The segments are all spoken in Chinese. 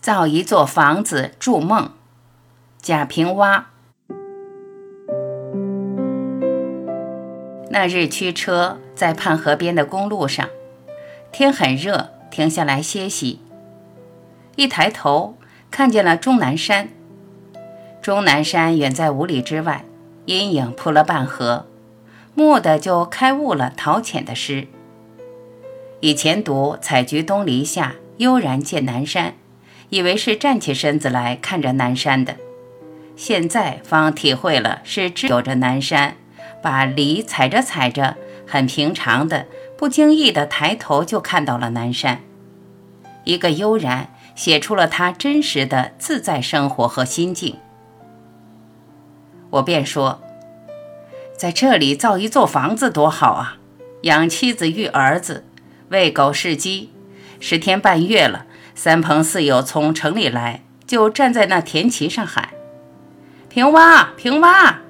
造一座房子筑梦，贾平凹。那日驱车在泮河边的公路上，天很热，停下来歇息。一抬头，看见了终南山。终南山远在五里之外，阴影铺了半河，蓦地就开悟了陶潜的诗。以前读“采菊东篱下，悠然见南山”。以为是站起身子来看着南山的，现在方体会了是只有着南山，把梨踩着踩着，很平常的，不经意的抬头就看到了南山。一个悠然，写出了他真实的自在生活和心境。我便说，在这里造一座房子多好啊，养妻子育儿子，喂狗试鸡，十天半月了。三朋四友从城里来，就站在那田畦上喊：“平蛙，平蛙！”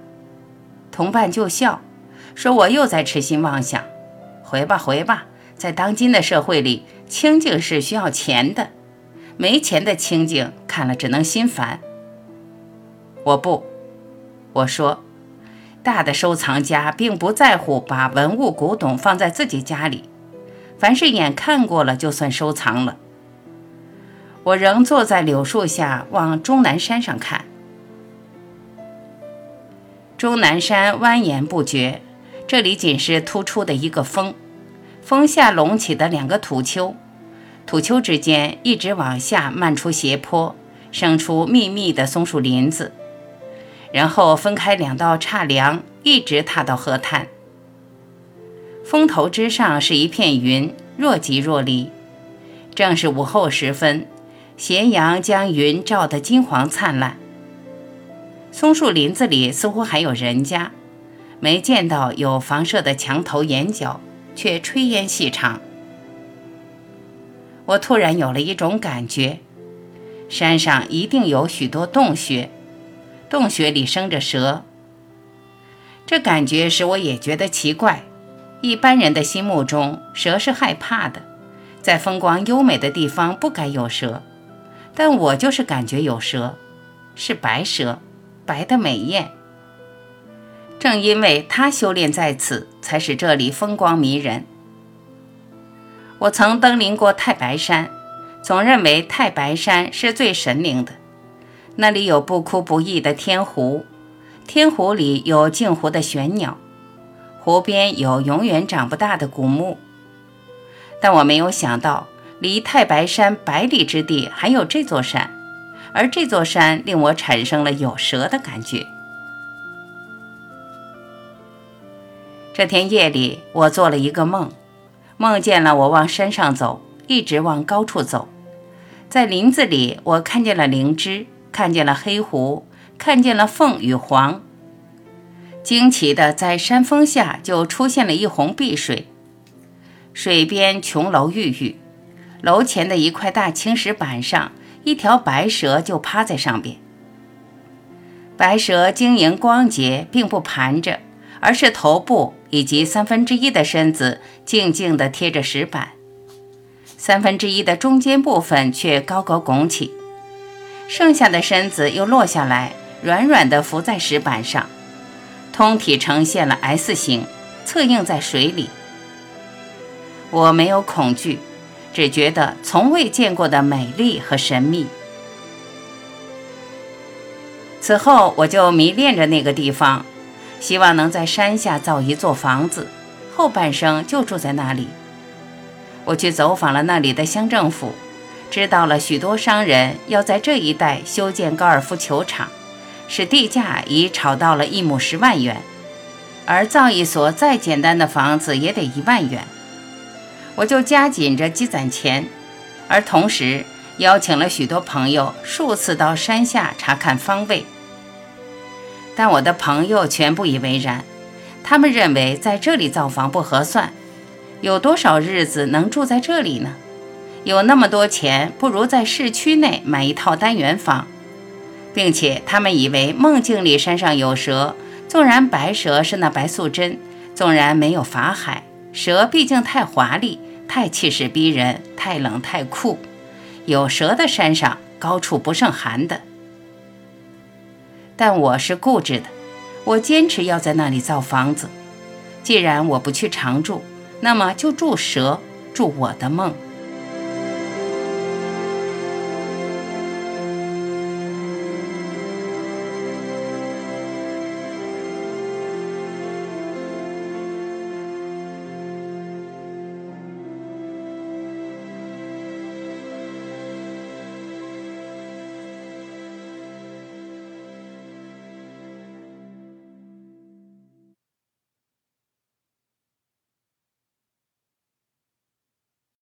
同伴就笑，说：“我又在痴心妄想。”回吧，回吧，在当今的社会里，清静是需要钱的，没钱的清静看了只能心烦。我不，我说，大的收藏家并不在乎把文物古董放在自己家里，凡是眼看过了就算收藏了。我仍坐在柳树下，往终南山上看。终南山蜿蜒不绝，这里仅是突出的一个峰，峰下隆起的两个土丘，土丘之间一直往下漫出斜坡，生出密密的松树林子，然后分开两道岔梁，一直踏到河滩。峰头之上是一片云，若即若离，正是午后时分。斜阳将云照得金黄灿烂。松树林子里似乎还有人家，没见到有房舍的墙头檐角，却炊烟细长。我突然有了一种感觉，山上一定有许多洞穴，洞穴里生着蛇。这感觉使我也觉得奇怪。一般人的心目中，蛇是害怕的，在风光优美的地方不该有蛇。但我就是感觉有蛇，是白蛇，白的美艳。正因为它修炼在此，才使这里风光迷人。我曾登临过太白山，总认为太白山是最神灵的。那里有不哭不易的天湖，天湖里有镜湖的玄鸟，湖边有永远长不大的古木。但我没有想到。离太白山百里之地还有这座山，而这座山令我产生了有蛇的感觉。这天夜里，我做了一个梦，梦见了我往山上走，一直往高处走，在林子里，我看见了灵芝，看见了黑狐，看见了凤与凰。惊奇的，在山峰下就出现了一泓碧水，水边琼楼玉宇。楼前的一块大青石板上，一条白蛇就趴在上边。白蛇晶莹光洁，并不盘着，而是头部以及三分之一的身子静静地贴着石板，三分之一的中间部分却高高拱起，剩下的身子又落下来，软软地浮在石板上，通体呈现了 S 形，侧映在水里。我没有恐惧。只觉得从未见过的美丽和神秘。此后，我就迷恋着那个地方，希望能在山下造一座房子，后半生就住在那里。我去走访了那里的乡政府，知道了许多商人要在这一带修建高尔夫球场，使地价已炒到了一亩十万元，而造一所再简单的房子也得一万元。我就加紧着积攒钱，而同时邀请了许多朋友数次到山下查看方位。但我的朋友全不以为然，他们认为在这里造房不合算，有多少日子能住在这里呢？有那么多钱，不如在市区内买一套单元房，并且他们以为梦境里山上有蛇，纵然白蛇是那白素贞，纵然没有法海。蛇毕竟太华丽，太气势逼人，太冷太酷。有蛇的山上高处不胜寒的。但我是固执的，我坚持要在那里造房子。既然我不去常住，那么就住蛇，住我的梦。